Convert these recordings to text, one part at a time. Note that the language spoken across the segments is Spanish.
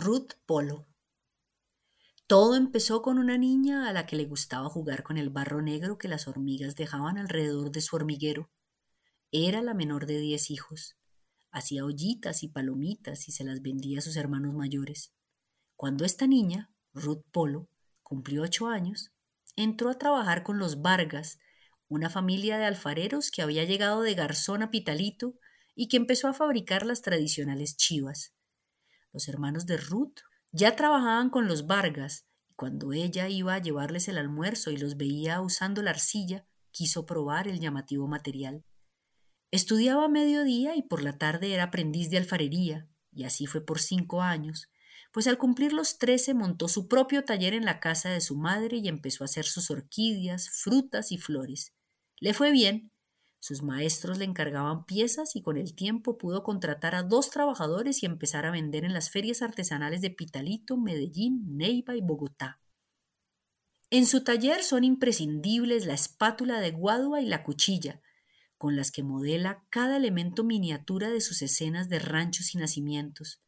Ruth Polo. Todo empezó con una niña a la que le gustaba jugar con el barro negro que las hormigas dejaban alrededor de su hormiguero. Era la menor de diez hijos. Hacía ollitas y palomitas y se las vendía a sus hermanos mayores. Cuando esta niña, Ruth Polo, cumplió ocho años, entró a trabajar con los Vargas, una familia de alfareros que había llegado de Garzón a Pitalito y que empezó a fabricar las tradicionales chivas. Los hermanos de Ruth ya trabajaban con los Vargas y cuando ella iba a llevarles el almuerzo y los veía usando la arcilla, quiso probar el llamativo material. Estudiaba a mediodía y por la tarde era aprendiz de alfarería, y así fue por cinco años, pues al cumplir los trece montó su propio taller en la casa de su madre y empezó a hacer sus orquídeas, frutas y flores. Le fue bien, sus maestros le encargaban piezas y con el tiempo pudo contratar a dos trabajadores y empezar a vender en las ferias artesanales de Pitalito, Medellín, Neiva y Bogotá. En su taller son imprescindibles la espátula de guadua y la cuchilla, con las que modela cada elemento miniatura de sus escenas de ranchos y nacimientos.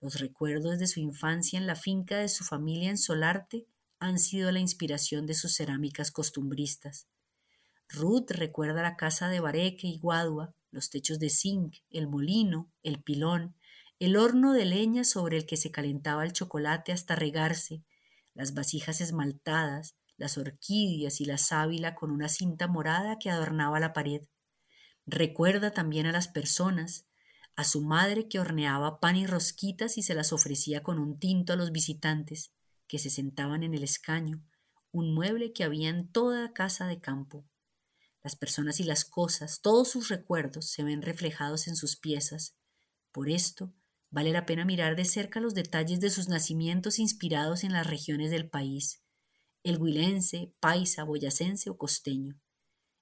Los recuerdos de su infancia en la finca de su familia en Solarte han sido la inspiración de sus cerámicas costumbristas. Ruth recuerda la casa de Bareque y Guadua, los techos de zinc, el molino, el pilón, el horno de leña sobre el que se calentaba el chocolate hasta regarse, las vasijas esmaltadas, las orquídeas y la sábila con una cinta morada que adornaba la pared. Recuerda también a las personas, a su madre que horneaba pan y rosquitas y se las ofrecía con un tinto a los visitantes, que se sentaban en el escaño, un mueble que había en toda casa de campo. Las personas y las cosas, todos sus recuerdos se ven reflejados en sus piezas. Por esto, vale la pena mirar de cerca los detalles de sus nacimientos inspirados en las regiones del país, el huilense, paisa, boyacense o costeño.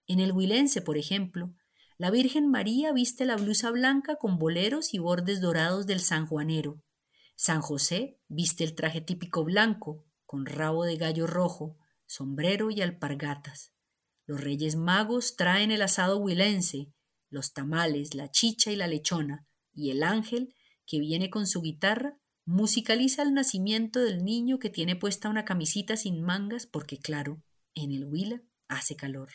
En el huilense, por ejemplo, la Virgen María viste la blusa blanca con boleros y bordes dorados del sanjuanero. San José viste el traje típico blanco, con rabo de gallo rojo, sombrero y alpargatas. Los Reyes Magos traen el asado huilense, los tamales, la chicha y la lechona, y el ángel, que viene con su guitarra, musicaliza el nacimiento del niño que tiene puesta una camisita sin mangas porque, claro, en el Huila hace calor.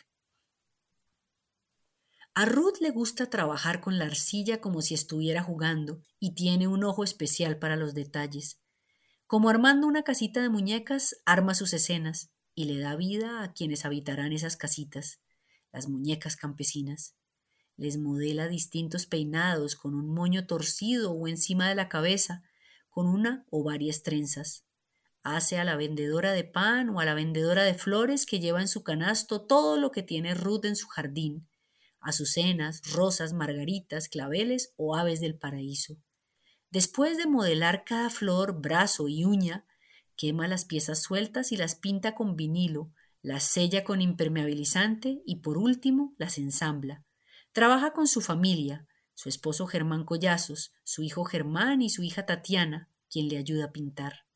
A Ruth le gusta trabajar con la arcilla como si estuviera jugando y tiene un ojo especial para los detalles. Como armando una casita de muñecas, arma sus escenas, y le da vida a quienes habitarán esas casitas, las muñecas campesinas. Les modela distintos peinados con un moño torcido o encima de la cabeza, con una o varias trenzas. Hace a la vendedora de pan o a la vendedora de flores que lleva en su canasto todo lo que tiene Ruth en su jardín, azucenas, rosas, margaritas, claveles o aves del paraíso. Después de modelar cada flor, brazo y uña, Quema las piezas sueltas y las pinta con vinilo, las sella con impermeabilizante y por último las ensambla. Trabaja con su familia, su esposo Germán Collazos, su hijo Germán y su hija Tatiana, quien le ayuda a pintar.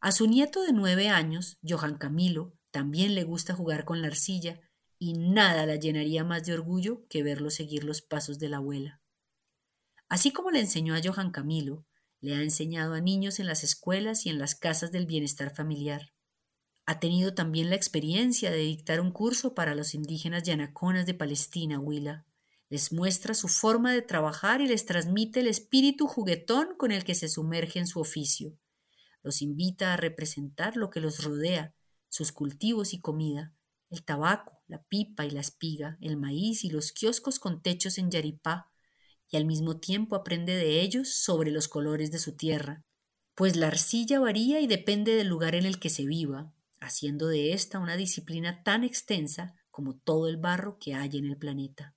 A su nieto de nueve años, Johan Camilo, también le gusta jugar con la arcilla y nada la llenaría más de orgullo que verlo seguir los pasos de la abuela. Así como le enseñó a Johan Camilo, le ha enseñado a niños en las escuelas y en las casas del bienestar familiar. Ha tenido también la experiencia de dictar un curso para los indígenas yanaconas de Palestina, Huila. Les muestra su forma de trabajar y les transmite el espíritu juguetón con el que se sumerge en su oficio. Los invita a representar lo que los rodea, sus cultivos y comida, el tabaco, la pipa y la espiga, el maíz y los kioscos con techos en Yaripá, y al mismo tiempo aprende de ellos sobre los colores de su tierra, pues la arcilla varía y depende del lugar en el que se viva, haciendo de esta una disciplina tan extensa como todo el barro que hay en el planeta.